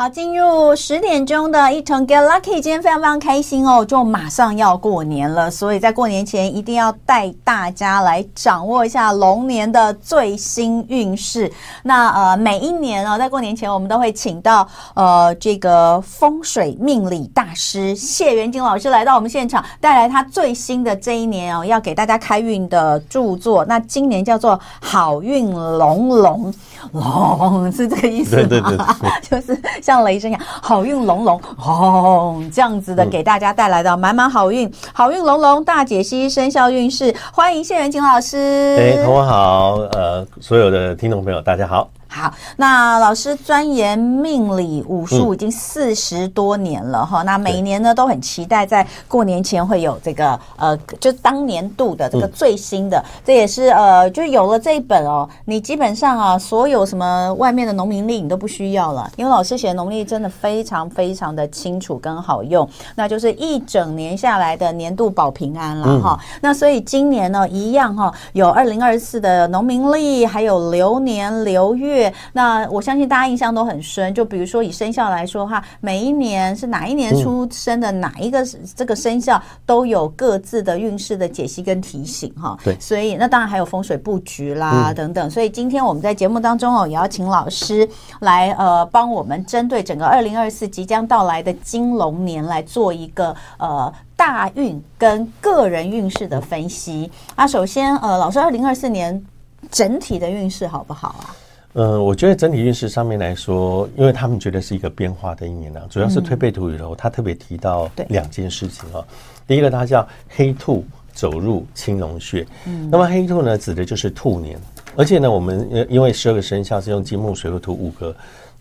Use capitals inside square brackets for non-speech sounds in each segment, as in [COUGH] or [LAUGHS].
好，进入十点钟的一同 Get Lucky，今天非常非常开心哦，就马上要过年了，所以在过年前一定要带大家来掌握一下龙年的最新运势。那呃，每一年哦，在过年前我们都会请到呃这个风水命理大师谢元金老师来到我们现场，带来他最新的这一年哦，要给大家开运的著作。那今年叫做好运龙龙龙，是这个意思吗？对对对，[LAUGHS] 就是。像雷声一样，好运隆隆哦，这样子的给大家带来的满满好运，嗯、好运隆隆大解析生肖运势，欢迎谢元景老师。哎，同文好，呃，所有的听众朋友大家好。好，那老师钻研命理武术已经四十多年了哈、嗯，那每年呢都很期待在过年前会有这个呃，就当年度的这个最新的，嗯、这也是呃，就有了这一本哦，你基本上啊，所有什么外面的农民历你都不需要了，因为老师写的农历真的非常非常的清楚跟好用，那就是一整年下来的年度保平安了哈、嗯。那所以今年呢一样哈，有二零二四的农民历，还有流年流月。那我相信大家印象都很深，就比如说以生肖来说哈，每一年是哪一年出生的哪一个这个生肖都有各自的运势的解析跟提醒哈。对，所以那当然还有风水布局啦等等。所以今天我们在节目当中哦，也要请老师来呃帮我们针对整个二零二四即将到来的金龙年来做一个呃大运跟个人运势的分析啊。首先呃，老师二零二四年整体的运势好不好啊？嗯，我觉得整体运势上面来说，因为他们觉得是一个变化的一年呢、啊，主要是推背图里头，他特别提到两件事情啊、哦。第一个，它叫黑兔走入青龙穴。嗯，那么黑兔呢，指的就是兔年，而且呢，我们因为十二个生肖是用金木水火土五个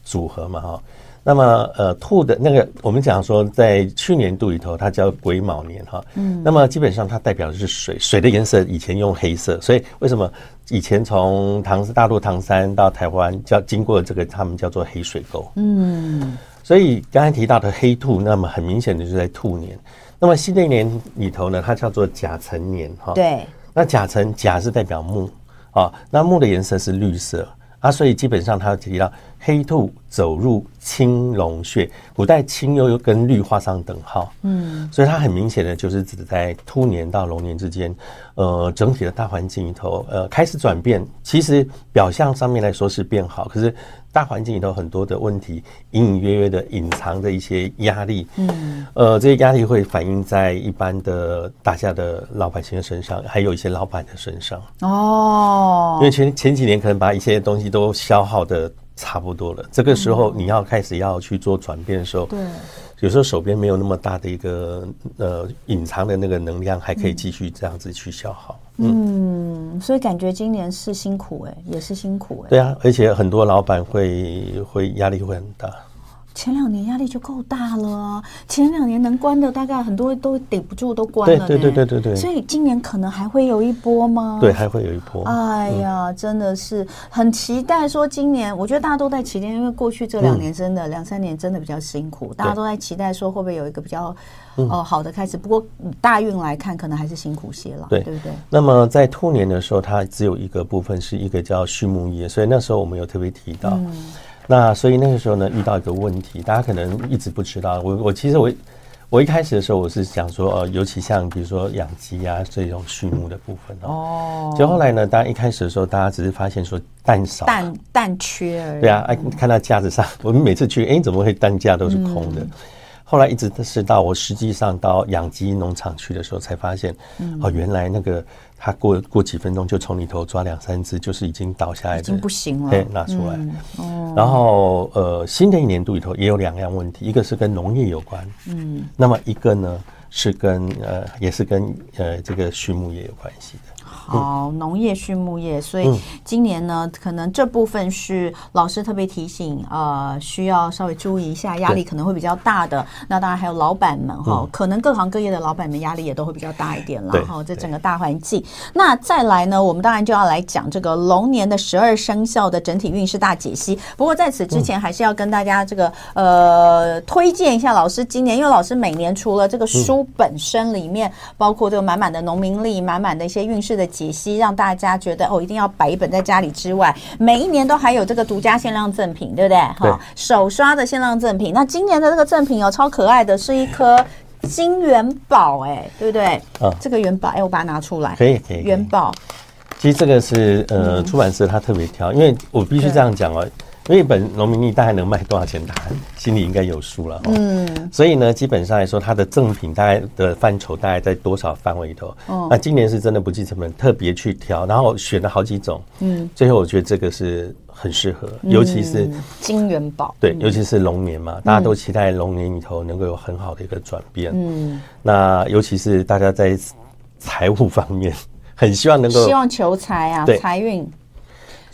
组合嘛，哈。那么，呃，兔的那个，我们讲说，在去年度里头，它叫癸卯年哈。嗯。那么基本上它代表的是水，水的颜色以前用黑色，所以为什么以前从唐大陆唐山到台湾叫经过这个，他们叫做黑水沟。嗯。所以刚才提到的黑兔，那么很明显的就是在兔年。那么新的一年里头呢，它叫做甲辰年哈。对。那甲辰甲是代表木啊，那木的颜色是绿色。啊，所以基本上它提到黑兔走入青龙穴，古代青又又跟绿画上等号，嗯，所以它很明显的就是指在兔年到龙年之间，呃，整体的大环境里头，呃，开始转变。其实表象上面来说是变好，可是。大环境里头很多的问题，隐隐约约的隐藏着一些压力，嗯，呃，这些压力会反映在一般的大家的老百姓的身上，还有一些老板的身上。哦，因为前前几年可能把一些东西都消耗的差不多了，这个时候你要开始要去做转变的时候，对。有时候手边没有那么大的一个呃隐藏的那个能量，还可以继续这样子去消耗。嗯，嗯，所以感觉今年是辛苦哎、欸，也是辛苦哎、欸。对啊，而且很多老板会会压力会很大。前两年压力就够大了，前两年能关的大概很多都顶不住，都关了。对对对对对。所以今年可能还会有一波吗？对，还会有一波。哎呀，嗯、真的是很期待说今年，我觉得大家都在期待，因为过去这两年真的两、嗯、三年真的比较辛苦，大家都在期待说会不会有一个比较哦好的开始。不过大运来看，可能还是辛苦些了，对对不对？那么在兔年的时候，它只有一个部分是一个叫畜牧业，所以那时候我们有特别提到。嗯那所以那个时候呢，遇到一个问题，大家可能一直不知道。我我其实我我一开始的时候，我是想说，呃，尤其像比如说养鸡啊这种畜牧的部分哦。就后来呢，大家一开始的时候，大家只是发现说蛋少，蛋蛋缺而已。对啊，哎，看到架子上，我们每次去，哎，怎么会蛋架都是空的？嗯后来一直是到我实际上到养鸡农场去的时候，才发现，哦，原来那个他过过几分钟就从里头抓两三只，就是已经倒下来的，已经不行了，对，拿出来。嗯、然后呃，新的一年度里头也有两样问题，一个是跟农业有关，嗯，那么一个呢是跟呃也是跟呃这个畜牧业有关系的。好，农业、畜牧业，所以今年呢，可能这部分是老师特别提醒，呃，需要稍微注意一下，压力可能会比较大的。那当然还有老板们哈，可能各行各业的老板们压力也都会比较大一点了哈。这整个大环境，那再来呢，我们当然就要来讲这个龙年的十二生肖的整体运势大解析。不过在此之前，还是要跟大家这个呃推荐一下老师今年，因为老师每年除了这个书本身里面包括这个满满的农民历，满满的一些运势的。解析，让大家觉得哦，一定要摆一本在家里之外，每一年都还有这个独家限量赠品，对不对？哈，手刷的限量赠品。那今年的这个赠品哦，超可爱的，是一颗金元宝，哎，对不对？啊，这个元宝，哎，我把它拿出来，可以，可以，元宝。其实这个是呃，出版社他特别挑，因为我必须这样讲哦。因为本农民历大概能卖多少钱，他心里应该有数了。嗯，所以呢，基本上来说，它的赠品大概的范畴大概在多少范围里头？哦，那今年是真的不计成本，特别去挑，然后选了好几种。嗯，最后我觉得这个是很适合，尤其是金元宝。对，尤其是龙年嘛，大家都期待龙年里头能够有很好的一个转变。嗯，那尤其是大家在财务方面，[LAUGHS] 很希望能够希望求财啊，财运。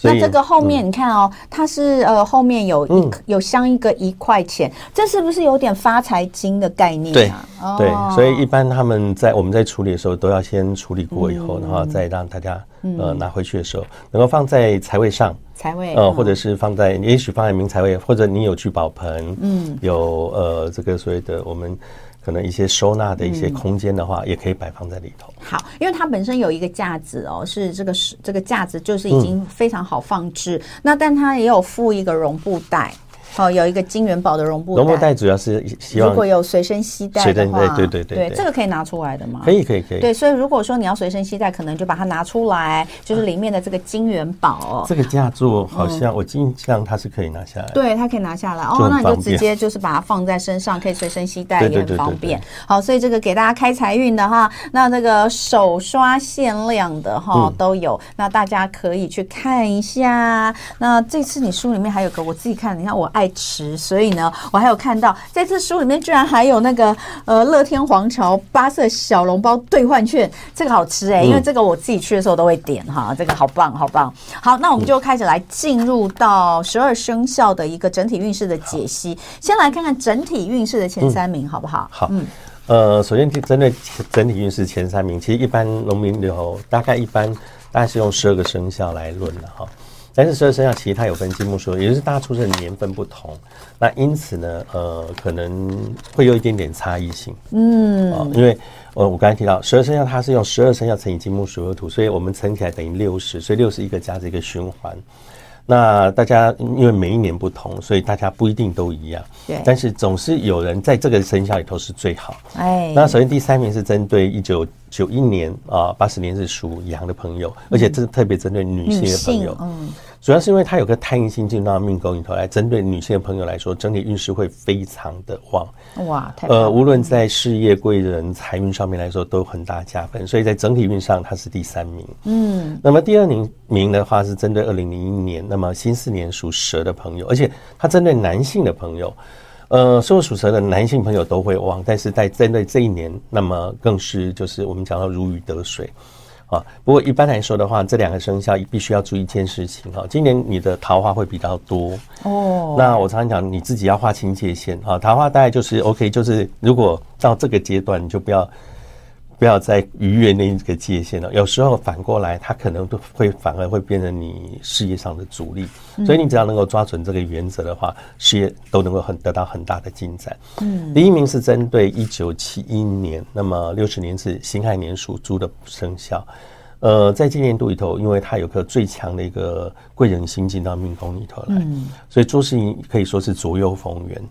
那这个后面你看哦，嗯、它是呃后面有一、嗯、有镶一个一块钱，这是不是有点发财金的概念啊？对，哦、对，所以一般他们在我们在处理的时候都要先处理过以后，嗯、然后再让大家呃拿回去的时候，能够放在财位上，财位呃，或者是放在也许放在明财位，或者你有聚宝盆，嗯，有呃这个所谓的我们。可能一些收纳的一些空间的话，嗯、也可以摆放在里头。好，因为它本身有一个架子哦，是这个是这个架子，就是已经非常好放置。嗯、那但它也有附一个绒布袋。哦，有一个金元宝的绒布袋，绒布袋主要是希望如果有随身携带的话，对对对对，这个可以拿出来的吗？可以可以可以。对，所以如果说你要随身携带，可能就把它拿出来，就是里面的这个金元宝。这个架座好像我印象它是可以拿下来，对，它可以拿下来。哦，那你就直接就是把它放在身上，可以随身携带也很方便。好，所以这个给大家开财运的哈，那这个手刷限量的哈都有，那大家可以去看一下。那这次你书里面还有个我自己看，你看我爱吃，所以。所以呢，我还有看到在这书里面居然还有那个呃乐天皇朝八色小笼包兑换券，这个好吃哎、欸，因为这个我自己去的时候都会点哈，这个好棒好棒。好，那我们就开始来进入到十二生肖的一个整体运势的解析，先来看看整体运势的前三名好不好？好，嗯，呃，首先就针对整体运势前三名，其实一般农民里头大概一般大概是用十二个生肖来论的哈。但是十二生肖其实它有分金木水，也就是大家出生的年份不同，那因此呢，呃，可能会有一点点差异性。嗯，啊，因为呃，我刚才提到十二生肖它是用十二生肖乘以金木水火土，所以我们乘起来等于六十，所以六十一个加这个循环。那大家因为每一年不同，所以大家不一定都一样。对。但是总是有人在这个生肖里头是最好。哎。那首先第三名是针对一九九一年啊，八十年是属羊的朋友，而且这是特别针对女性的朋友。嗯。主要是因为它有个太阴星进入到命宫里头来，针对女性的朋友来说，整体运势会非常的旺。哇，太呃，无论在事业、贵人、财运上面来说，都有很大加分。所以在整体运上，它是第三名。嗯，那么第二名名的话是针对二零零一年，那么新四年属蛇的朋友，而且它针对男性的朋友，呃，所有属蛇的男性朋友都会旺，但是在针对这一年，那么更是就是我们讲到如鱼得水。啊，不过一般来说的话，这两个生肖必须要注意一件事情哈。今年你的桃花会比较多哦。那我常常讲，你自己要划清界限啊。桃花大概就是 OK，就是如果到这个阶段，你就不要。不要再逾越那一个界限了。有时候反过来，它可能都会反而会变成你事业上的阻力。所以你只要能够抓准这个原则的话，事业都能够很得到很大的进展。嗯，第一名是针对一九七一年，那么六十年是辛亥年属猪的生肖。呃，在今年度里头，因为它有个最强的一个贵人星进到命宫里头来，所以做事情可以说是左右逢源。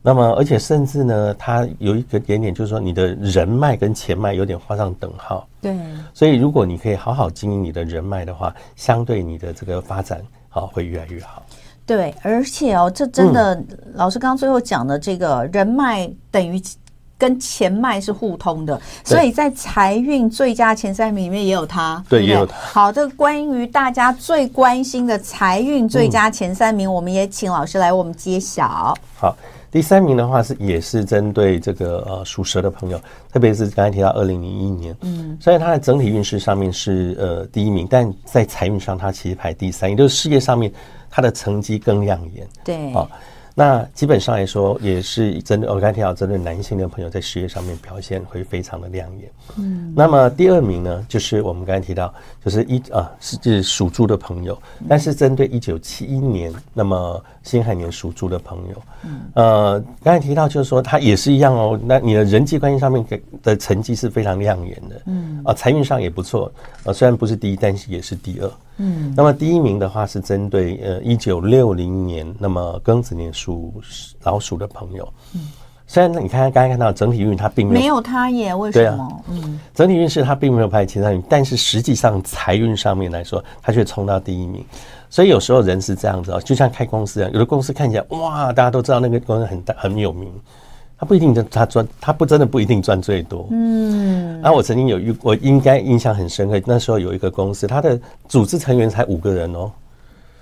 那么，而且甚至呢，它有一个点点，就是说你的人脉跟钱脉有点画上等号。对。所以，如果你可以好好经营你的人脉的话，相对你的这个发展啊，会越来越好。对，而且哦，这真的，嗯、老师刚刚最后讲的这个人脉等于跟钱脉是互通的，所以在财运最佳前三名里面也有它。对，也有它。好，这个关于大家最关心的财运最佳前三名，嗯、我们也请老师来为我们揭晓。好。第三名的话是也是针对这个呃属蛇的朋友，特别是刚才提到二零零一年，嗯，虽然它的整体运势上面是呃第一名，但在财运上它其实排第三，也就是事业上面它的成绩更亮眼，对。啊。那基本上来说，也是针对我刚才提到，针对男性的朋友在事业上面表现会非常的亮眼。嗯，那么第二名呢，就是我们刚才提到，就是一啊是就是属猪的朋友，但是针对一九七一年那么辛亥年属猪的朋友，嗯，呃，刚才提到就是说他也是一样哦，那你的人际关系上面给的成绩是非常亮眼的，嗯，啊，财运上也不错，呃，虽然不是第一，但是也是第二。嗯，那么第一名的话是针对呃一九六零年，那么庚子年属老鼠的朋友。嗯，虽然你看刚才看到整体运它并没有没有他耶，为什么？啊、嗯，整体运势它并没有排前三名，但是实际上财运上面来说，它却冲到第一名。所以有时候人是这样子哦，就像开公司一样，有的公司看起来哇，大家都知道那个公司很大很有名。他不一定，他赚，他不真的不一定赚最多。嗯，啊，我曾经有遇，我应该印象很深刻。那时候有一个公司，它的组织成员才五个人哦，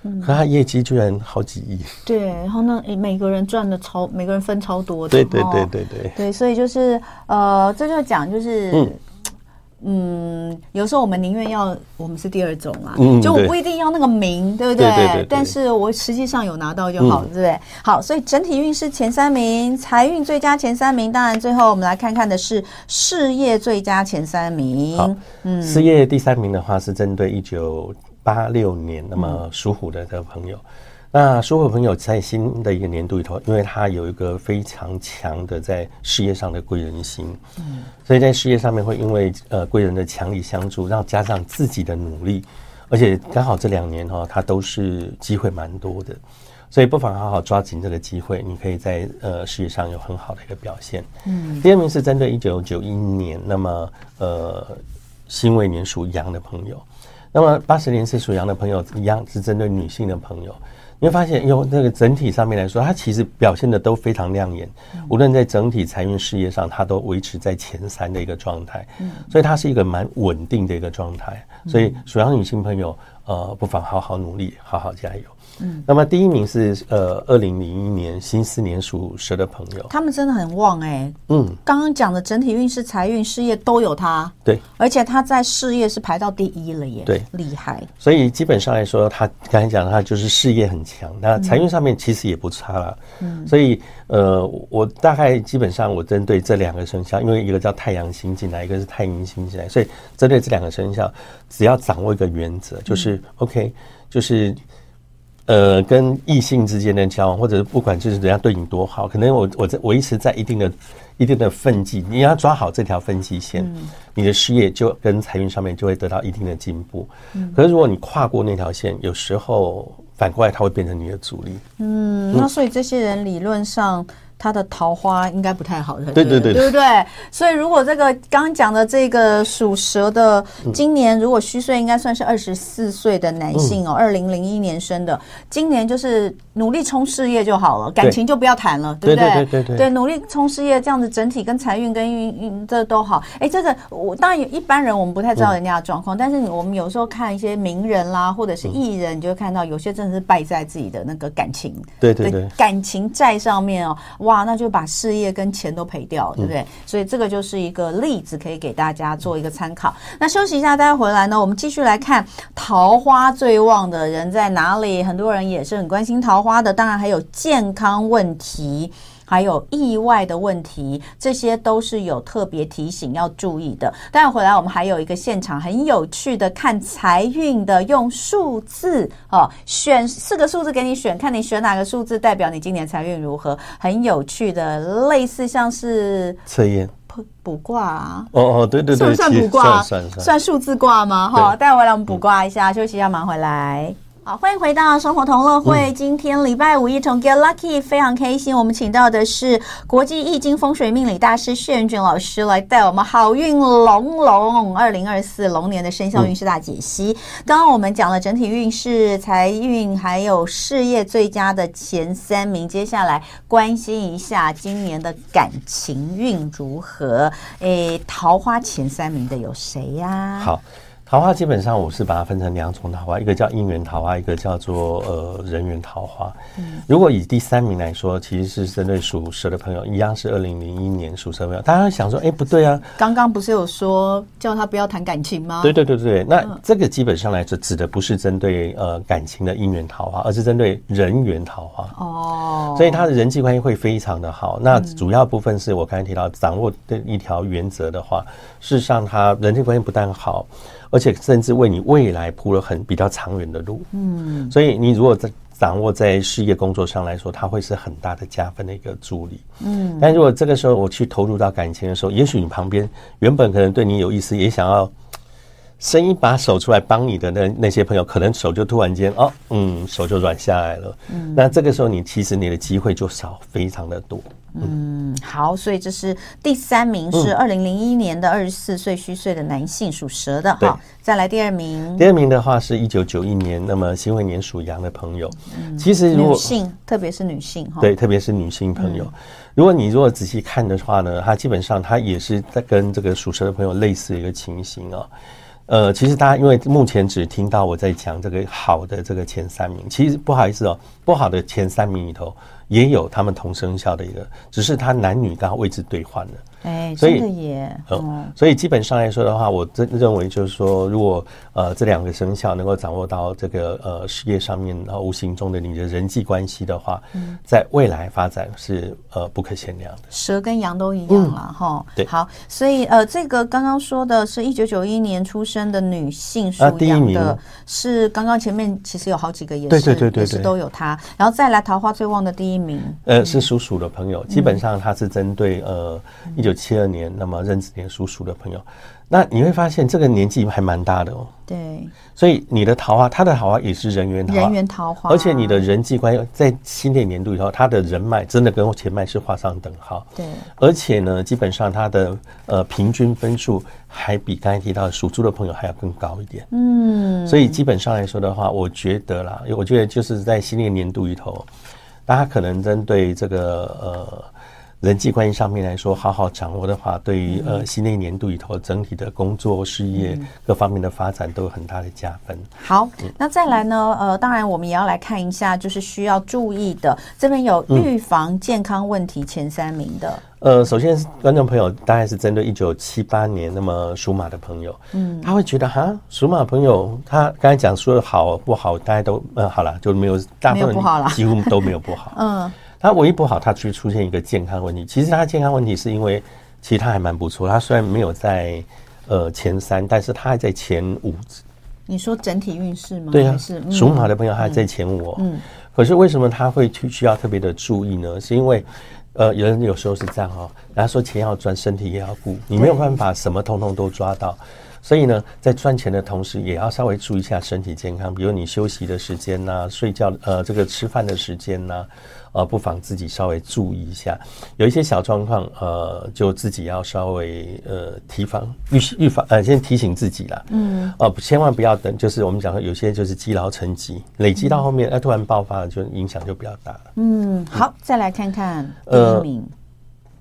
嗯，可他业绩居然好几亿。对，然后呢，每个人赚的超，每个人分超多的。对对对对对。对，所以就是呃，这就讲就是。嗯嗯，有时候我们宁愿要我们是第二种啊，嗯、就我不一定要那个名，对不对？对对对对，但是我实际上有拿到就好，嗯、对不对？好，所以整体运势前三名，财运最佳前三名，当然最后我们来看看的是事业最佳前三名。嗯，事业第三名的话是针对一九八六年，那么属虎的这个朋友。嗯那属虎朋友在新的一个年度里头，因为他有一个非常强的在事业上的贵人心，嗯，所以在事业上面会因为呃贵人的强力相助，然后加上自己的努力，而且刚好这两年哈，他都是机会蛮多的，所以不妨好好抓紧这个机会，你可以在呃事业上有很好的一个表现。嗯，第二名是针对一九九一年，那么呃辛未年属羊的朋友，那么八十年是属羊的朋友一样是针对女性的朋友。你会发现，用那个整体上面来说，它其实表现的都非常亮眼。无论在整体财运事业上，它都维持在前三的一个状态。所以它是一个蛮稳定的一个状态。所以属羊女性朋友，呃，不妨好好努力，好好加油。嗯，那么第一名是呃，二零零一年新四年属蛇的朋友，他们真的很旺哎、欸。嗯，刚刚讲的整体运势、财运、事业都有他。对，而且他在事业是排到第一了耶。对，厉害。所以基本上来说，他刚才讲他就是事业很强，那财运上面其实也不差了。嗯，所以呃，我大概基本上我针对这两个生肖，因为一个叫太阳星进来，一个是太阴星进来，所以针对这两个生肖，只要掌握一个原则，就是 OK，就是。呃，跟异性之间的交往，或者是不管就是人家对你多好，可能我我在维持在一定的、一定的分际，你要抓好这条分际线，嗯、你的事业就跟财运上面就会得到一定的进步。嗯、可是如果你跨过那条线，有时候反过来它会变成你的阻力。嗯，那所以这些人理论上。他的桃花应该不太好的，对对对，对不对？所以如果这个刚刚讲的这个属蛇的，今年如果虚岁，应该算是二十四岁的男性哦，二零零一年生的，今年就是努力冲事业就好了，感情就不要谈了，对不对？对对对对，努力冲事业，这样子整体跟财运跟运运这都好。哎，这个我当然有一般人我们不太知道人家的状况，但是我们有时候看一些名人啦，或者是艺人，你就会看到有些真的是败在自己的那个感情，对对对，感情债上面哦。哇，那就把事业跟钱都赔掉，对不对？嗯、所以这个就是一个例子，可以给大家做一个参考。那休息一下，待会回来呢，我们继续来看桃花最旺的人在哪里。很多人也是很关心桃花的，当然还有健康问题。还有意外的问题，这些都是有特别提醒要注意的。待会回来，我们还有一个现场很有趣的看财运的，用数字哦，选四个数字给你选，看你选哪个数字代表你今年财运如何。很有趣的，类似像是测验、卜卦啊。哦哦，对对对，算不算卜卦？[LAUGHS] 算数字卦吗？哈，待会回来我们卜卦一下，休息一下，马上回来。好，欢迎回到生活同乐会。今天礼拜五一同 Get Lucky，非常开心。我们请到的是国际易经风水命理大师谢元君老师来带我们好运龙龙二零二四龙年的生肖运势大解析。刚刚我们讲了整体运势、财运还有事业最佳的前三名，接下来关心一下今年的感情运如何？诶，桃花前三名的有谁呀？好。桃花基本上我是把它分成两种桃花，一个叫姻缘桃花，一个叫做呃人缘桃花。嗯，如果以第三名来说，其实是针对属蛇的朋友，一样是二零零一年属蛇的朋友。大家想说，哎、欸，不对啊，刚刚不是有说叫他不要谈感情吗？对对对对，那这个基本上来说，指的不是针对呃感情的姻缘桃花，而是针对人缘桃花。哦，所以他的人际关系会非常的好。那主要部分是我刚才提到掌握的一条原则的话，事实上他人际关系不但好。而且甚至为你未来铺了很比较长远的路，嗯，所以你如果在掌握在事业工作上来说，它会是很大的加分的一个助力，嗯。但如果这个时候我去投入到感情的时候，也许你旁边原本可能对你有意思，也想要伸一把手出来帮你的那那些朋友，可能手就突然间哦，嗯，手就软下来了，嗯。那这个时候你其实你的机会就少非常的多。嗯，好，所以这是第三名，是二零零一年的二十四岁虚岁的男性，属蛇的。好，再来第二名。第二名的话是一九九一年，那么辛未年属羊的朋友。嗯，其实如果女性，特别是女性哈，对，特别是女性朋友，如果你如果仔细看的话呢，他基本上他也是在跟这个属蛇的朋友类似的一个情形啊。呃，其实大家因为目前只听到我在讲这个好的这个前三名，其实不好意思哦，不好的前三名里头。也有他们同生肖的一个，只是他男女刚好位置对换了。哎，真的耶！嗯，所以基本上来说的话，我真认为就是说，如果呃这两个生肖能够掌握到这个呃事业上面，然后无形中的你的人际关系的话，嗯，在未来发展是呃不可限量的。蛇跟羊都一样了哈。对，好，所以呃这个刚刚说的是一九九一年出生的女性属羊的，是刚刚前面其实有好几个也是，对对对对，也是都有她，然后再来桃花最旺的第一名，呃是属鼠的朋友，基本上他是针对呃一九。七二年，那么任子年属鼠的朋友，那你会发现这个年纪还蛮大的哦。对，所以你的桃花，他的桃花也是人缘桃花，人缘桃花，而且你的人际关系在新的年度以后，他的人脉真的跟前脉是画上等号。对，而且呢，基本上他的呃平均分数还比刚才提到属猪的朋友还要更高一点。嗯，所以基本上来说的话，我觉得啦，我觉得就是在新的年度里头，大家可能针对这个呃。人际关系上面来说，好好掌握的话，对于呃新的一年度里头整体的工作事业各方面的发展都有很大的加分。好，那再来呢？呃，当然我们也要来看一下，就是需要注意的，这边有预防健康问题前三名的。呃，首先观众朋友大概是针对一九七八年那么属马的朋友，嗯，他会觉得哈，属马朋友他刚才讲说的好不好，大家都呃好了，就没有大部分几乎都没有不好，[LAUGHS] 嗯。他唯一不好，他去出现一个健康问题。其实他健康问题是因为，其实他还蛮不错。他虽然没有在呃前三，但是他还在前五。你说整体运势吗？对啊，是属马的朋友还在前五。嗯。可是为什么他会去需要特别的注意呢？是因为呃，有人有时候是这样哈，人家说钱要赚，身体也要顾，你没有办法什么通通都抓到。所以呢，在赚钱的同时，也要稍微注意一下身体健康，比如你休息的时间呐、啊，睡觉呃，这个吃饭的时间呐、啊。呃，不妨自己稍微注意一下，有一些小状况，呃，就自己要稍微呃提防预预防呃，先提醒自己啦。嗯，哦、呃，千万不要等，就是我们讲说有些就是积劳成疾，累积到后面，那、嗯、突然爆发了，就影响就比较大了。嗯，好，再来看看第一名，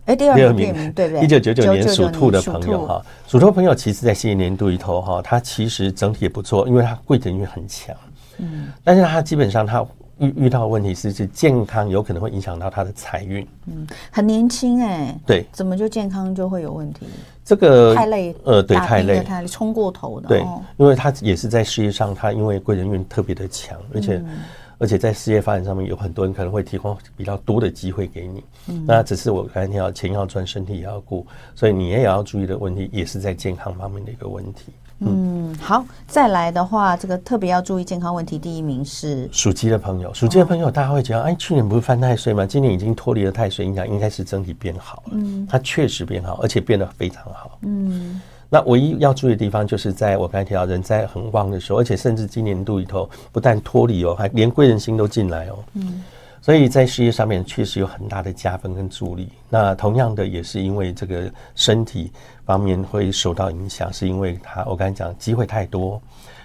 哎、呃，第二名，名对不对？一九九九年属兔的朋友哈，属兔朋友其实在新年度里头哈，他其实整体也不错，因为他贵人运很强。嗯，但是他基本上他。遇遇到的问题是，是健康有可能会影响到他的财运。嗯，很年轻哎、欸，对，怎么就健康就会有问题？这个太累，呃，对，太累，太累，冲过头的。对，因为他也是在事业上，他因为贵人运特别的强，而且、嗯、而且在事业发展上面有很多人可能会提供比较多的机会给你。嗯，那只是我刚才提到钱要赚，身体也要顾，所以你也要注意的问题也是在健康方面的一个问题。嗯，好，再来的话，这个特别要注意健康问题。第一名是属鸡的朋友，属鸡的朋友，大家会觉得，哎，去年不是犯太岁吗？今年已经脱离了太岁影响，应该是整体变好了。嗯，它确实变好，而且变得非常好。嗯，那唯一要注意的地方，就是在我刚才提到人在很旺的时候，而且甚至今年度里头，不但脱离哦，还连贵人星都进来哦。嗯。所以在事业上面确实有很大的加分跟助力。那同样的也是因为这个身体方面会受到影响，是因为他我刚才讲机会太多，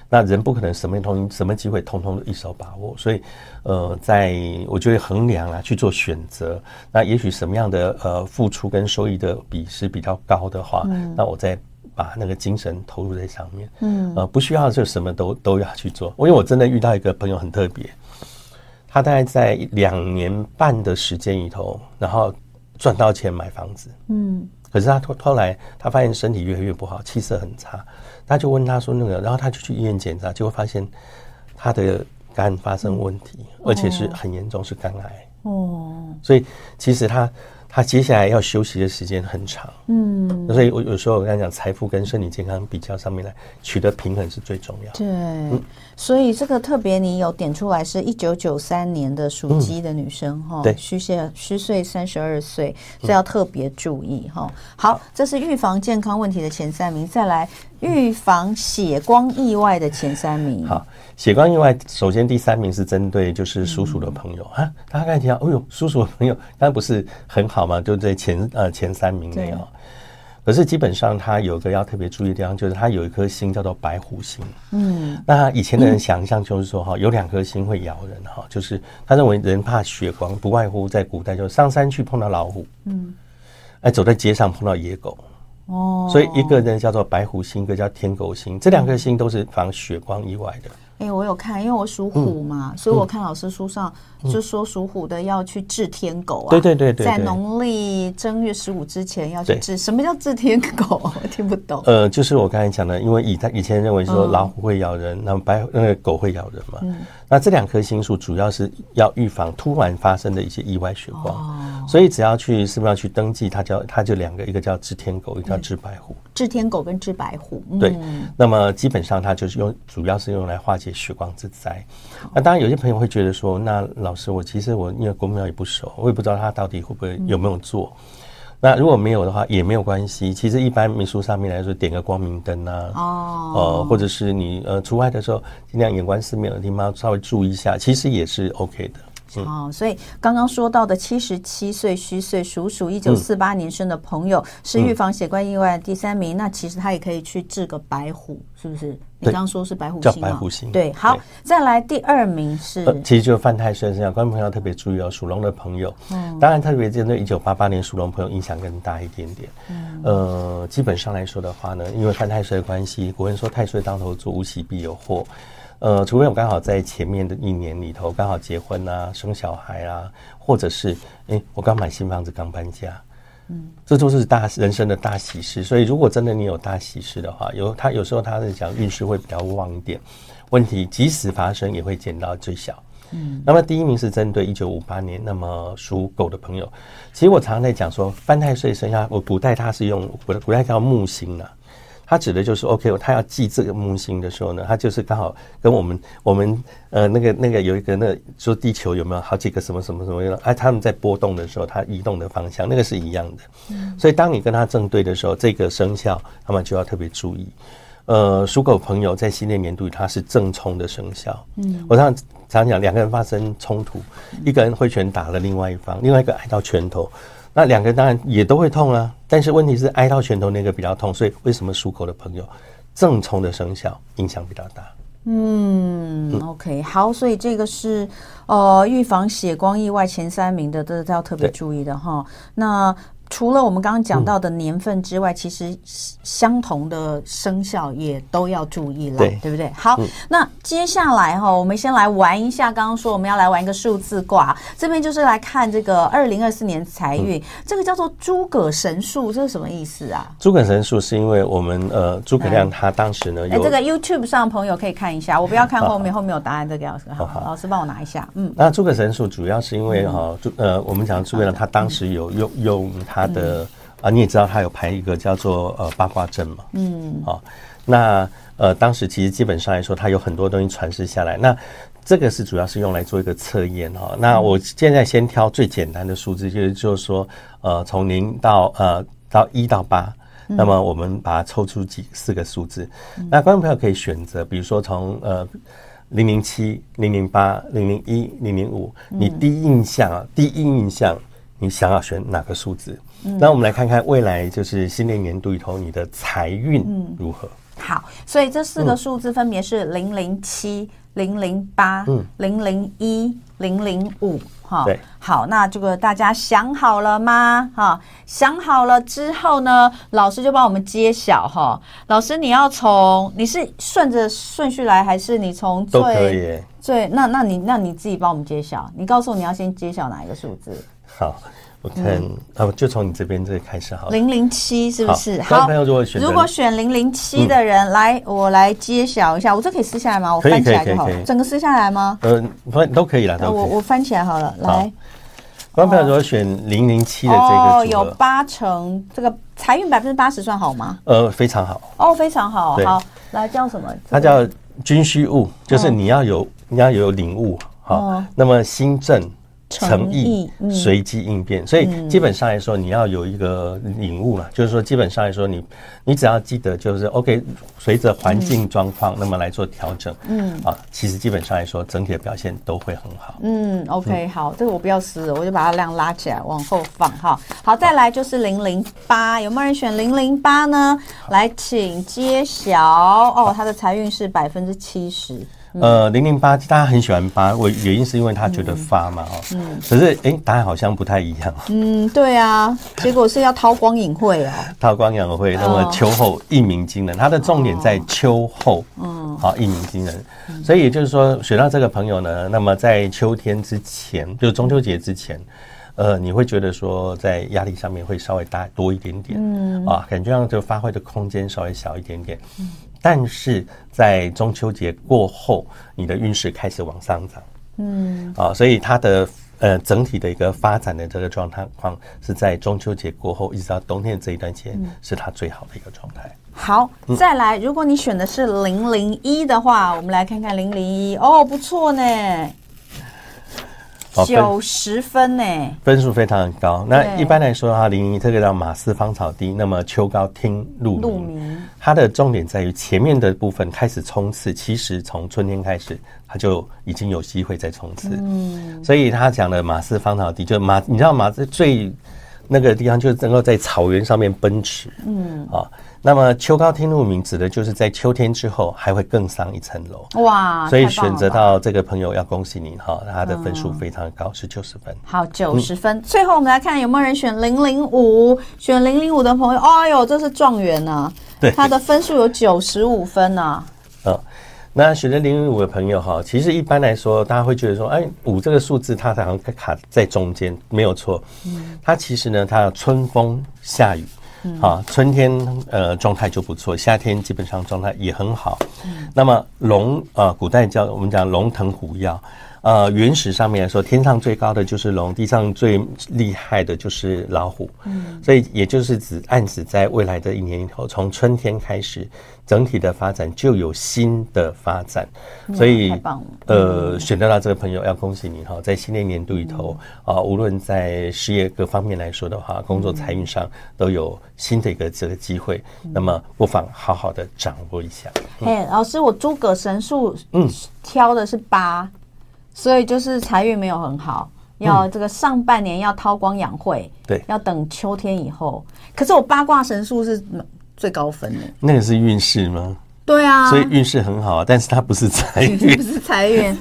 那人不可能什么通什么机会通通都一手把握。所以呃，在我觉得衡量啊去做选择，那也许什么样的呃付出跟收益的比是比较高的话，那我再把那个精神投入在上面，嗯，呃，不需要就什么都都要去做。因为我真的遇到一个朋友很特别，他大概在两年半的时间里头，然后赚到钱买房子，嗯，可是他后后来他发现身体越来越不好，气色很差，他就问他说那个，然后他就去医院检查，结果发现他的肝发生问题，而且是很严重，是肝癌，哦，所以其实他。他接下来要休息的时间很长，嗯，所以我有时候我跟他讲，财富跟身体健康比较上面来取得平衡是最重要的。对，嗯、所以这个特别你有点出来是一九九三年的属鸡的女生哈，虚岁虚岁三十二岁，所以要特别注意哈。好，这是预防健康问题的前三名，再来。预防血光意外的前三名。好，血光意外，首先第三名是针对就是叔叔的朋友啊。大家刚才提到，哦呦，叔叔的朋友，当然不是很好嘛，就在前呃前三名内哦。可是基本上，他有一个要特别注意的地方，就是他有一颗星叫做白虎星。嗯，那以前的人想象就是说哈，有两颗星会咬人哈，就是他认为人怕血光，不外乎在古代就上山去碰到老虎，嗯，哎，走在街上碰到野狗。哦，所以一个呢叫做白虎星，一个叫天狗星，这两颗星都是防血光意外的。哎、欸，我有看，因为我属虎嘛，嗯、所以我看老师书上就说属虎的要去治天狗啊。对对对对，在农历正月十五之前要去治。什么叫治天狗？我听不懂。呃，就是我刚才讲的，因为以他以前认为说老虎会咬人，那么白那个狗会咬人嘛。嗯。那这两颗星数主要是要预防突然发生的一些意外血光，哦、所以只要去是不是要去登记？它叫它就两个，一个叫治天狗，一个叫治白虎。治天狗跟治白虎。嗯、对。那么基本上它就是用，主要是用来化解。血光之灾，那当然有些朋友会觉得说，那老师我其实我因为国庙也不熟，我也不知道他到底会不会有没有做。嗯、那如果没有的话也没有关系。其实一般民俗上面来说，点个光明灯啊，哦，呃，或者是你呃出外的时候尽量眼观四面耳听八方稍微注意一下，其实也是 OK 的。嗯、哦，所以刚刚说到的七十七岁虚岁属鼠，一九四八年生的朋友、嗯、是预防血管意外第三名。嗯、那其实他也可以去治个白虎，是不是？你刚刚说是白虎星，白虎星。对，好，对再来第二名是，呃、其实就是犯太岁身上，观众朋友要特别注意哦，属龙的朋友，嗯，当然特别针对一九八八年属龙朋友影响更大一点点。嗯，呃，基本上来说的话呢，因为犯太岁的关系，古人说太岁当头坐，无喜必有祸。呃，除非我刚好在前面的一年里头刚好结婚啊、生小孩啊，或者是哎，我刚买新房子、刚搬家，嗯，这都是大人生的大喜事。所以，如果真的你有大喜事的话，有他有时候他是讲运势会比较旺一点，问题即使发生也会减到最小。嗯，那么第一名是针对一九五八年，那么属狗的朋友，其实我常常在讲说，犯太岁生下我古代他是用古古代叫木星呢、啊。他指的就是 OK，他要记这个木星的时候呢，他就是刚好跟我们我们呃那个那个有一个那、说地球有没有好几个什么什么什么哎，他们在波动的时候，它移动的方向那个是一样的。嗯、所以当你跟他正对的时候，这个生肖他们就要特别注意。呃，属狗朋友在新的年度它是正冲的生肖。嗯，我常常讲两个人发生冲突，一个人挥拳打了另外一方，另外一个挨到拳头。那两个当然也都会痛啊，但是问题是挨到拳头那个比较痛，所以为什么属狗的朋友正冲的生肖影响比较大？嗯，嗯，OK，好，所以这个是呃预防血光意外前三名的，都是要特别注意的哈。那除了我们刚刚讲到的年份之外，嗯、其实相同的生肖也都要注意了，对，对不对？好，嗯、那接下来哈，我们先来玩一下。刚刚说我们要来玩一个数字卦，这边就是来看这个二零二四年财运。嗯、这个叫做诸葛神数，这是什么意思啊？诸葛神数是因为我们呃诸葛亮他当时呢，哎，这个 YouTube 上的朋友可以看一下，我不要看后面，后面有答案，这个老师，好，好，老师帮我拿一下。嗯，那诸葛神数主要是因为哈，诸、嗯、呃，我们讲诸葛亮他当时有用用他。他的啊，你也知道他有排一个叫做呃八卦阵嘛，嗯，啊，那呃当时其实基本上来说，他有很多东西传世下来，那这个是主要是用来做一个测验哈。那我现在先挑最简单的数字，就是就是说呃从零到呃到一到八，那么我们把它抽出几四个数字，那观众朋友可以选择，比如说从呃零零七、零零八、零零一、零零五，你第一印象啊，第一印象。你想要选哪个数字？嗯、那我们来看看未来就是新的年度里头你的财运如何？好，所以这四个数字分别是零零七、零零八、零零一、零零五。哈，对，好，那这个大家想好了吗？哈，想好了之后呢，老师就帮我们揭晓哈。老师，你要从你是顺着顺序来，还是你从最都可以最？那那你那你自己帮我们揭晓，你告诉我你要先揭晓哪一个数字？好。我看，啊，就从你这边这开始好了。零零七是不是？好，朋友如果选如果选零零七的人来，我来揭晓一下。我这可以撕下来吗？我翻起来就好了。整个撕下来吗？嗯，翻都可以了。我我翻起来好了。来，观众朋友如果选零零七的这个，哦，有八成，这个财运百分之八十算好吗？呃，非常好。哦，非常好。好，来叫什么？它叫军需物，就是你要有你要有领悟。好，那么新正。诚意，随机应变，所以基本上来说，你要有一个领悟嘛，嗯、就是说，基本上来说你，你你只要记得，就是 OK，随着环境状况，那么来做调整，嗯。啊，其实基本上来说，整体的表现都会很好。嗯，OK，好，这个我不要撕了，我就把它量拉起来往后放哈。好，再来就是零零八，有没有人选零零八呢？来，请揭晓。哦，他的财运是百分之七十。呃，零零八，大家很喜欢八，我原因是因为他觉得发嘛，哦，嗯，可是哎，答案好像不太一样。嗯，对啊，结果是要韬光养晦啊，[LAUGHS] 韬光养晦，那么秋后一鸣惊人，它的重点在秋后，嗯，好，一鸣惊人，所以也就是说，选到这个朋友呢，那么在秋天之前，就中秋节之前，呃，你会觉得说在压力上面会稍微大多一点点，嗯，啊，感觉上就发挥的空间稍微小一点点，嗯。但是在中秋节过后，你的运势开始往上涨，嗯，啊，所以它的呃整体的一个发展的这个状态况是在中秋节过后一直到冬天这一段时间是它最好的一个状态。好，再来，如果你选的是零零一的话，我们来看看零零一，哦，不错呢。九十分呢，分数非常高。那一般来说的话，零零一这个叫马四芳草低，那么秋高听鹿鸣，它的重点在于前面的部分开始冲刺。其实从春天开始，它就已经有机会再冲刺。嗯，所以他讲的马四芳草低，就马，你知道马最那个地方就能够在草原上面奔驰。嗯，啊。那么秋高听鹿鸣指的就是在秋天之后还会更上一层楼哇！所以选择到这个朋友要恭喜你哈，他的分数非常高，是九十分。好，九十分。嗯、最后我们来看有没有人选零零五，选零零五的朋友，哎呦，这是状元呐、啊！对，他的分数有九十五分呐、啊。嗯，[LAUGHS] 那选择零零五的朋友哈，其实一般来说，大家会觉得说，哎，五这个数字它好像卡在中间，没有错。嗯，它其实呢，它有春风夏雨。好，春天呃状态就不错，夏天基本上状态也很好。嗯，那么龙呃，古代叫我们讲龙腾虎跃，呃，原始上面来说，天上最高的就是龙，地上最厉害的就是老虎。嗯，所以也就是指暗指在未来的一年里头，从春天开始。整体的发展就有新的发展，所以呃，选到到这个朋友要恭喜你哈，在新的一年度里头啊，无论在事业各方面来说的话，工作财运上都有新的一个这个机会，那么不妨好好的掌握一下。嘿，老师，我诸葛神数嗯。挑的是八，所以就是财运没有很好，要这个上半年要韬光养晦，对，要等秋天以后。可是我八卦神术是。最高分的，那个是运势吗？对啊，所以运势很好啊，但是它不是财运，[LAUGHS] 不是财运。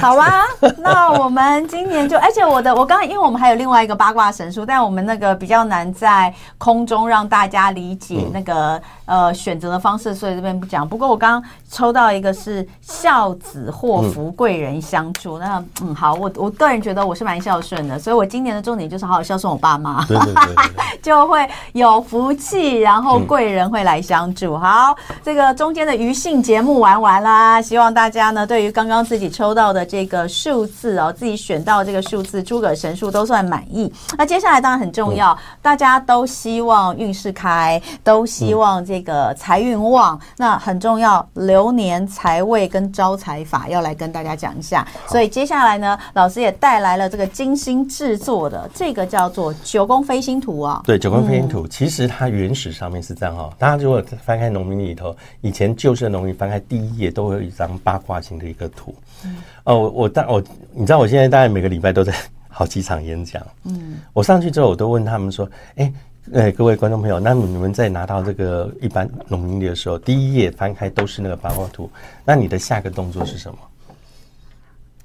好啊，[LAUGHS] 那我们今年就，而且我的，我刚刚因为我们还有另外一个八卦神书，但我们那个比较难在空中让大家理解那个、嗯、呃选择的方式，所以这边不讲。不过我刚刚抽到一个是孝子祸福贵人相助，嗯、那嗯好，我我个人觉得我是蛮孝顺的，所以我今年的重点就是好好孝顺我爸妈，对对对对 [LAUGHS] 就会有福气，然后贵人会来相助。好，这个中间。的余兴节目玩完啦，希望大家呢对于刚刚自己抽到的这个数字哦，自己选到这个数字诸葛神数都算满意。那接下来当然很重要，嗯、大家都希望运势开，都希望这个财运旺。嗯、那很重要，流年财位跟招财法要来跟大家讲一下。所以接下来呢，老师也带来了这个精心制作的这个叫做九宫飞星图啊。对，九宫飞星图，嗯、其实它原始上面是这样哈、哦。大家如果翻开农民历里头，以前。就是容易翻开第一页都会有一张八卦型的一个图，嗯、哦，我我但我你知道我现在大概每个礼拜都在 [LAUGHS] 好几场演讲，嗯，我上去之后我都问他们说，哎，哎，各位观众朋友，那你们在拿到这个一般农民历的时候，第一页翻开都是那个八卦图，那你的下个动作是什么？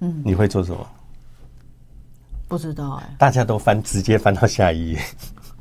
嗯，你会做什么？不知道哎、欸。大家都翻，直接翻到下一页，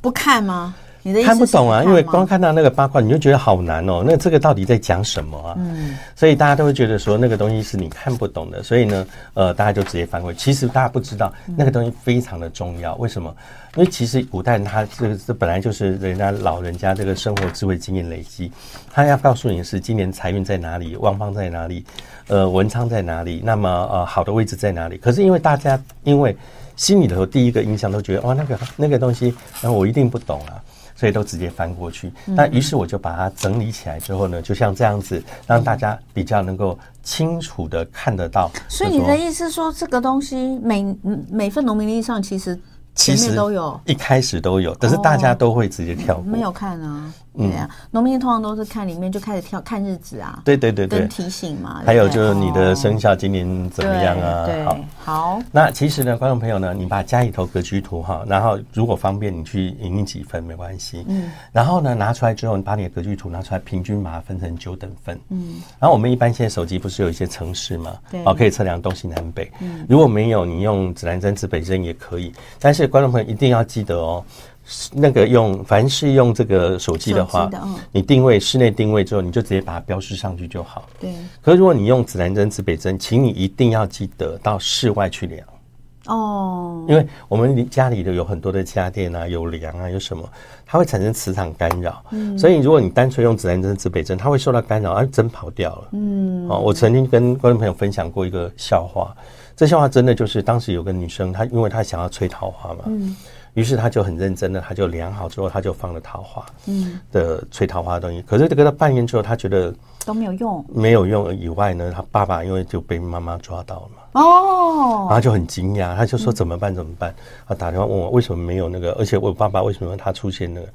不看吗？你的看不懂啊，因为光看到那个八卦，你就觉得好难哦。那这个到底在讲什么啊？嗯，所以大家都会觉得说那个东西是你看不懂的，所以呢，呃，大家就直接翻回。其实大家不知道那个东西非常的重要，为什么？因为其实古代他这个这本来就是人家老人家这个生活智慧经验累积，他要告诉你是今年财运在哪里，旺方在哪里，呃，文昌在哪里，那么呃好的位置在哪里？可是因为大家因为心里头第一个印象都觉得哦那个那个东西，然后我一定不懂啊。所以都直接翻过去，那于是我就把它整理起来之后呢，就像这样子，让大家比较能够清楚的看得到。所以你的意思说，这个东西每每份农民历上其实前面都有，一开始都有，但是大家都会直接跳过，没有看啊。对啊，农民通常都是看里面就开始跳看日子啊，对对对对，提醒嘛。还有就是你的生肖今年怎么样啊？对，好，那其实呢，观众朋友呢，你把家里头格局图哈，然后如果方便你去影印几份没关系，嗯。然后呢，拿出来之后，你把你的格局图拿出来，平均把它分成九等份，嗯。然后我们一般现在手机不是有一些城市嘛，对，哦，可以测量东西南北。嗯。如果没有，你用指南针、指北针也可以。但是观众朋友一定要记得哦。那个用，凡是用这个手机的话，的你定位室内定位之后，你就直接把它标示上去就好。对。可是如果你用指南针、指北针，请你一定要记得到室外去量。哦。因为我们家里的有很多的家电啊，有梁啊，有什么，它会产生磁场干扰。嗯。所以如果你单纯用指南针、指北针，它会受到干扰，而针跑掉了。嗯。哦，我曾经跟观众朋友分享过一个笑话，这笑话真的就是当时有个女生，她因为她想要吹桃花嘛。嗯。于是他就很认真的，他就量好之后，他就放了桃花，嗯，的吹桃花的东西。可是这个到半年之后，他觉得都没有用，没有用以外呢，他爸爸因为就被妈妈抓到了嘛，哦，然后就很惊讶，他就说怎么办？怎么办？他打电话问我为什么没有那个，而且我爸爸为什么他出现那个？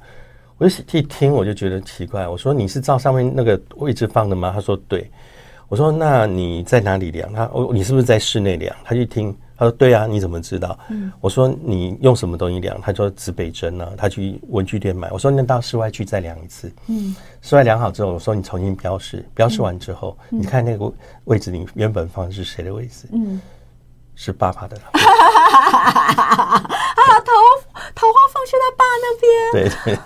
我就一听我就觉得奇怪，我说你是照上面那个位置放的吗？他说对，我说那你在哪里量？他哦，你是不是在室内量？他一听。他说：“对啊，你怎么知道？”嗯，我说：“你用什么东西量？”他说：“指北针呢。”他去文具店买。我说：“那到室外去再量一次。”嗯，室外量好之后，我说：“你重新标示，标示完之后，你看那个位置，你原本放的是谁的位置？嗯，是爸爸的。[LAUGHS] [LAUGHS] ”啊，桃桃花放去他爸那边。对对。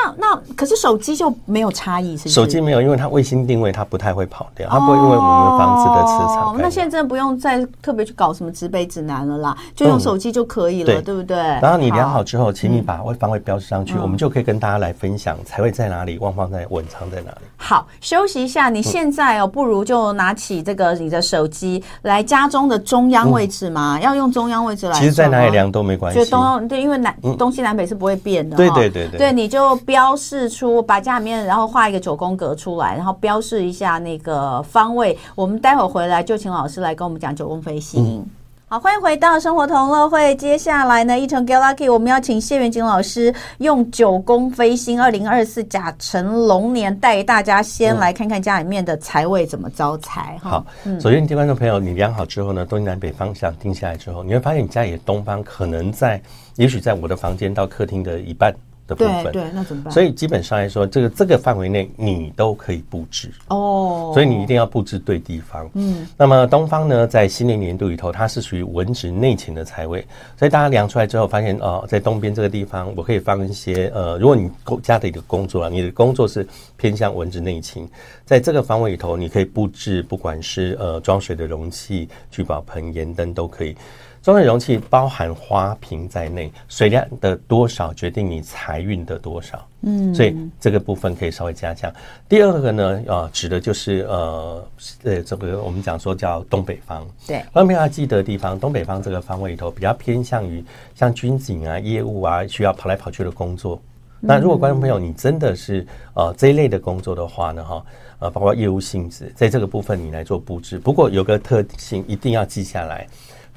哎，那那可是手机就没有差异，是不是？手机没有，因为它卫星定位，它不太会跑掉，它不会因为我们房子的磁场。哦，那现在真的不用再特别去搞什么指北指南了啦，就用手机就可以了，对，对不对？然后你量好之后，请你把方位标示上去，我们就可以跟大家来分享财位在哪里，旺放在稳藏在哪里。好，休息一下，你现在哦，不如就拿起这个你的手机来家中的中央位置嘛，要用中央位置来。其实，在哪里量都没关系。就东对，因为南东西南北是不会变的。对对对对，对你。就标示出把家里面，然后画一个九宫格出来，然后标示一下那个方位。我们待会儿回来就请老师来跟我们讲九宫飞星。嗯、好，欢迎回到生活同乐会。接下来呢，一成 Get Lucky，我们要请谢元锦老师用九宫飞星二零二四甲辰龙年带大家先来看看家里面的财位怎么招财。嗯、好，首先，听观众朋友，你量好之后呢，东西南北方向定下来之后，你会发现你家里的东方可能在，也许在我的房间到客厅的一半。的部分，对，对，那怎么办？所以基本上来说，这个这个范围内你都可以布置哦。所以你一定要布置对地方。嗯，那么东方呢，在新的年度里头，它是属于文职内勤的财位，所以大家量出来之后，发现哦，在东边这个地方，我可以放一些呃，如果你家的一个工作啊，你的工作是偏向文职内勤，在这个方位里头，你可以布置，不管是呃装水的容器、聚宝盆、盐灯都可以。装水容器包含花瓶在内，水量的多少决定你财运的多少。嗯，所以这个部分可以稍微加强。第二个呢，啊，指的就是呃，呃，这个我们讲说叫东北方。对，方面要记得的地方，东北方这个方位里头比较偏向于像军警啊、业务啊，需要跑来跑去的工作。那如果观众朋友你真的是呃这一类的工作的话呢，哈，呃，包括业务性质，在这个部分你来做布置。不过有个特性一定要记下来。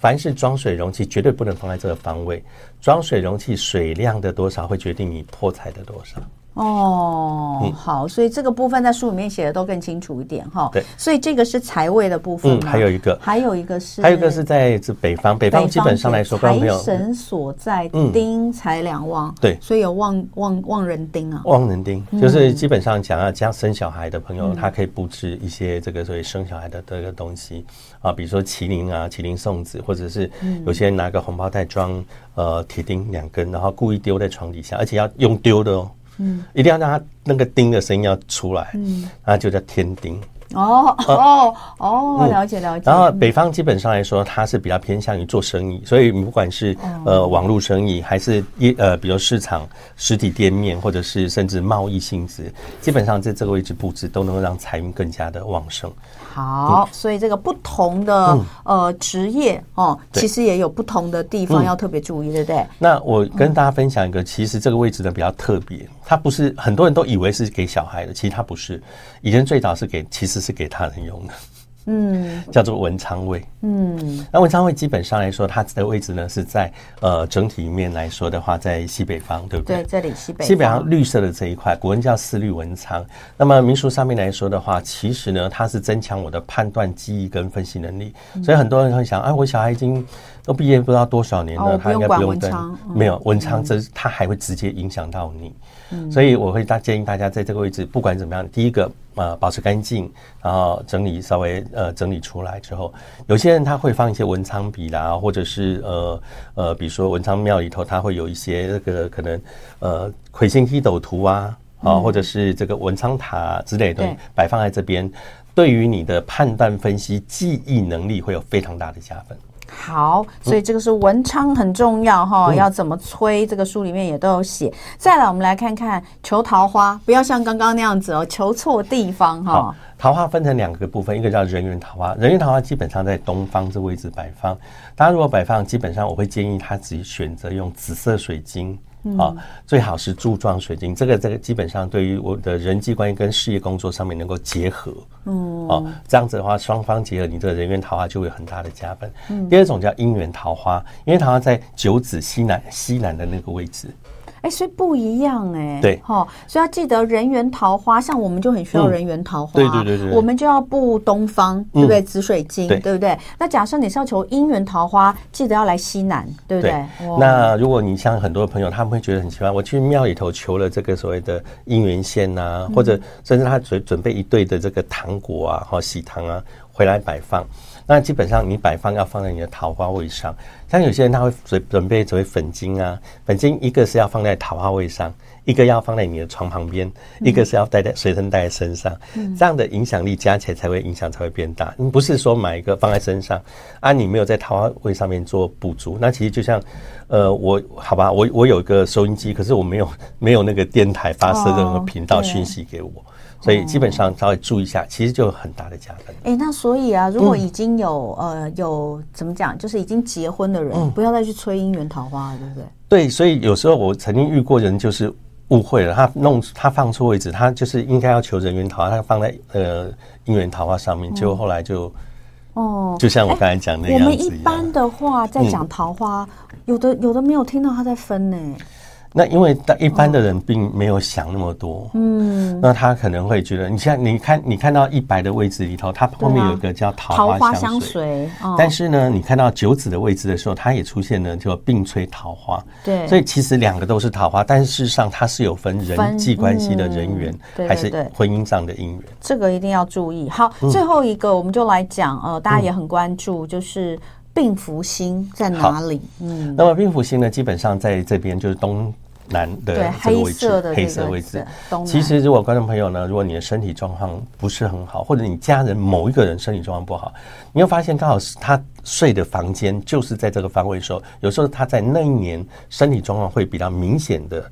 凡是装水容器，绝对不能放在这个方位。装水容器水量的多少，会决定你破财的多少。哦，嗯、好，所以这个部分在书里面写的都更清楚一点哈。对，所以这个是财位的部分。嗯，还有一个，还有一个是，还有一个是在这北方，北方基本上来说，财神所在丁财两旺。嗯、对，所以有旺旺旺人丁啊。旺人丁就是基本上讲要将生小孩的朋友，嗯、他可以布置一些这个所谓生小孩的这个东西啊，比如说麒麟啊、麒麟送子，或者是有些人拿个红包袋装呃铁钉两根，然后故意丢在床底下，而且要用丢的哦。嗯，一定要让它那个钉的声音要出来，嗯，那就叫天钉。哦哦哦，了解了解。然后北方基本上来说，它是比较偏向于做生意，所以不管是呃网络生意，还是一呃比如市场实体店面，或者是甚至贸易性质，基本上在这个位置布置都能够让财运更加的旺盛。好，所以这个不同的呃职业哦，其实也有不同的地方要特别注意，对不对？那我跟大家分享一个，其实这个位置呢比较特别，它不是很多人都以为是给小孩的，其实它不是，以前最早是给，其实是给大人用的。嗯，叫做文昌位。嗯，那文昌位基本上来说，它的位置呢是在呃整体面来说的话，在西北方，对不对？对，这里西北方。西北方绿色的这一块，古人叫四绿文昌。那么民俗上面来说的话，其实呢，它是增强我的判断、记忆跟分析能力。嗯、所以很多人会想，哎，我小孩已经都毕业不知道多少年了，哦、他应该不用跟。嗯、没有文昌，这他还会直接影响到你。嗯、所以我会大建议大家在这个位置，不管怎么样，第一个。呃，保持干净，然后整理稍微呃整理出来之后，有些人他会放一些文昌笔啦，或者是呃呃，比如说文昌庙里头，他会有一些那个可能呃魁星踢斗图啊，啊，或者是这个文昌塔之类的摆放在这边，对于你的判断、分析、记忆能力会有非常大的加分。好，所以这个是文昌很重要哈，嗯、要怎么催？这个书里面也都有写。再来，我们来看看求桃花，不要像刚刚那样子哦，求错地方哈。桃花分成两个部分，一个叫人缘桃花，人缘桃花基本上在东方这位置摆放。大家如果摆放，基本上我会建议他自己选择用紫色水晶。啊，最好是柱状水晶，这个这个基本上对于我的人际关系跟事业工作上面能够结合，嗯，哦，这样子的话双方结合，你这个人缘桃花就会有很大的加分。嗯，第二种叫姻缘桃花，姻缘桃花在九紫西南西南的那个位置。哎，所以不一样哎，对，好，所以要记得人缘桃花，像我们就很需要人缘桃花，对对对对，我们就要布东方，对不对？紫水晶，对。不对？那假设你是要求姻缘桃花，记得要来西南，对不对？那如果你像很多朋友，他们会觉得很奇怪，我去庙里头求了这个所谓的姻缘线呐，或者甚至他准准备一对的这个糖果啊，好喜糖啊，回来摆放。那基本上你摆放要放在你的桃花位上，像有些人他会准准备准备粉晶啊，粉晶一个是要放在桃花位上，一个要放在你的床旁边，一个是要带在随身带在身上，这样的影响力加起来才会影响才会变大。你不是说买一个放在身上啊，你没有在桃花位上面做补足，那其实就像呃我好吧，我我有一个收音机，可是我没有没有那个电台发射任何频道讯息给我。所以基本上稍微注意一下，其实就有很大的加分。哎，那所以啊，如果已经有呃有怎么讲，就是已经结婚的人，不要再去催姻缘桃花了，对不对？对，所以有时候我曾经遇过人就是误会了，他弄他放错位置，他就是应该要求人缘桃花，他放在呃姻缘桃花上面，结果后来就哦，就像我刚才讲那样子。我们一般的话在讲桃花，有的有的没有听到他在分呢。那因为一般的人并没有想那么多，嗯，那他可能会觉得，你像你看，你看到一白的位置里头，它后面有一个叫桃花相随，但是呢，你看到九子的位置的时候，它也出现了就并催桃花，对，所以其实两个都是桃花，但是事实上它是有分人际关系的人缘，还是婚姻上的姻缘，这个一定要注意。好，最后一个我们就来讲，呃，大家也很关注，就是病福星在哪里？嗯，那么病福星呢，基本上在这边就是东。南的这个位置，黑色位置。其实，如果观众朋友呢，如果你的身体状况不是很好，或者你家人某一个人身体状况不好，你会发现刚好是他睡的房间就是在这个方位的时候，有时候他在那一年身体状况会比较明显的。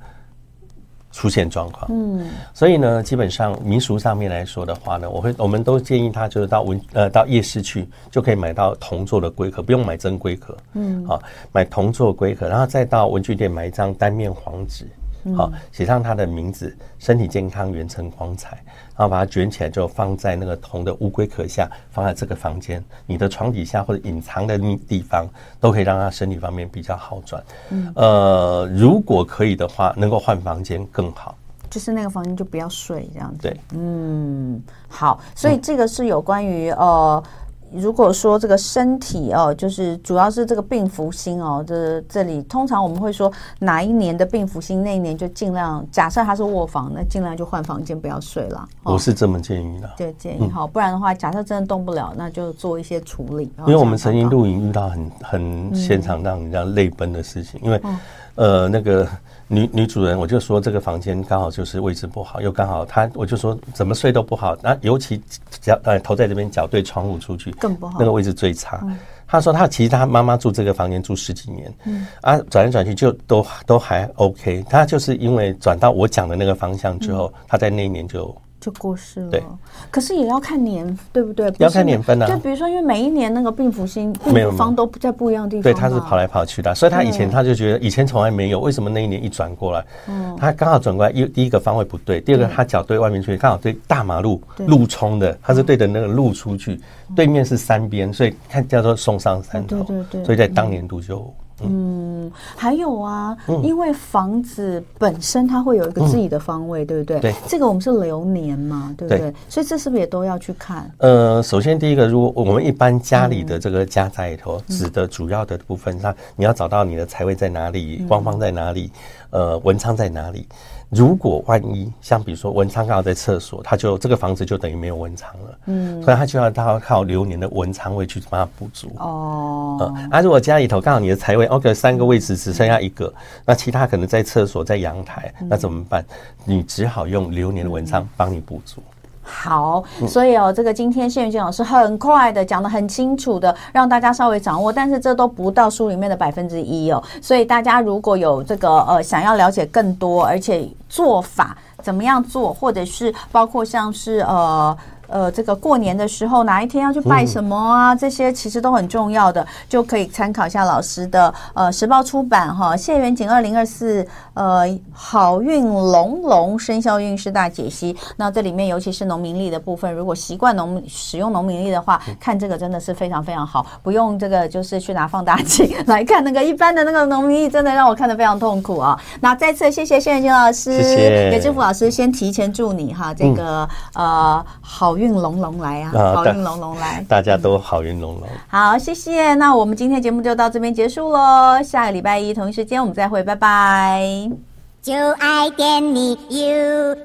出现状况，嗯，所以呢，基本上民俗上面来说的话呢，我会我们都建议他就是到文呃到夜市去就可以买到铜做的龟壳，不用买真龟壳，嗯，啊，买铜做龟壳，然后再到文具店买一张单面黄纸。好，写上他的名字，身体健康，元辰光彩，然后把它卷起来，就放在那个铜的乌龟壳下，放在这个房间，你的床底下或者隐藏的地方，都可以让他身体方面比较好转。嗯呃，如果可以的话，能够换房间更好。就是那个房间就不要睡这样子。对，嗯，好，所以这个是有关于呃。如果说这个身体哦，就是主要是这个病福星哦，这这里通常我们会说哪一年的病福星，那一年就尽量假设他是卧房，那尽量就换房间，不要睡了。我是这么建议的，对，建议好，不然的话，假设真的动不了，那就做一些处理。因为我们曾经录影遇到很很现场让人家泪奔的事情，因为呃那个。女女主人，我就说这个房间刚好就是位置不好，又刚好她，我就说怎么睡都不好。那尤其脚呃头在这边，脚对窗户出去更不好，那个位置最差。她说她其实她妈妈住这个房间住十几年，嗯啊转来转去就都都还 OK。她就是因为转到我讲的那个方向之后，她在那一年就。就过世了，对，可是也要看年，对不对？要看年份啊。就比如说，因为每一年那个病福星、病方都在不一样的地方，对，他是跑来跑去的，所以他以前他就觉得以前从来没有，为什么那一年一转过来，嗯，他刚好转过来，一第一个方位不对，第二个他脚对外面去，刚好对大马路路冲的，他是对着那个路出去，对面是山边，所以他叫做送上山头，对对对，所以在当年度就。嗯，还有啊，因为房子本身它会有一个自己的方位，对不对？对，这个我们是流年嘛，对不对？所以这是不是也都要去看？呃，首先第一个，如果我们一般家里的这个家宅里头，指的主要的部分，那你要找到你的财位在哪里，官方在哪里，呃，文昌在哪里。如果万一像比如说文昌刚好在厕所，他就这个房子就等于没有文昌了，嗯，所以他就要他靠流年的文昌位去帮他补足哦。嗯，啊，如果家里头刚好你的财位，OK，三个位置只剩下一个，那其他可能在厕所、在阳台，那怎么办？你只好用流年的文昌帮你补足。好，所以哦，这个今天谢云健老师很快的讲的很清楚的，让大家稍微掌握，但是这都不到书里面的百分之一哦。所以大家如果有这个呃想要了解更多，而且做法怎么样做，或者是包括像是呃。呃，这个过年的时候哪一天要去拜什么啊？嗯、这些其实都很重要的，就可以参考一下老师的呃时报出版哈谢元景二零二四呃好运龙龙生肖运势大解析。那这里面尤其是农民历的部分，如果习惯农使用农民历的话，看这个真的是非常非常好，不用这个就是去拿放大镜来看那个一般的那个农民历，真的让我看得非常痛苦啊。那再次谢谢谢元景老师。也祝福老师先提前祝你哈这个、嗯、呃好。运龙龙来啊！好运隆隆来，[LAUGHS] 大家都好运隆隆。好，谢谢。那我们今天节目就到这边结束喽。下个礼拜一同一时间我们再会，拜拜。就爱点你 UFO。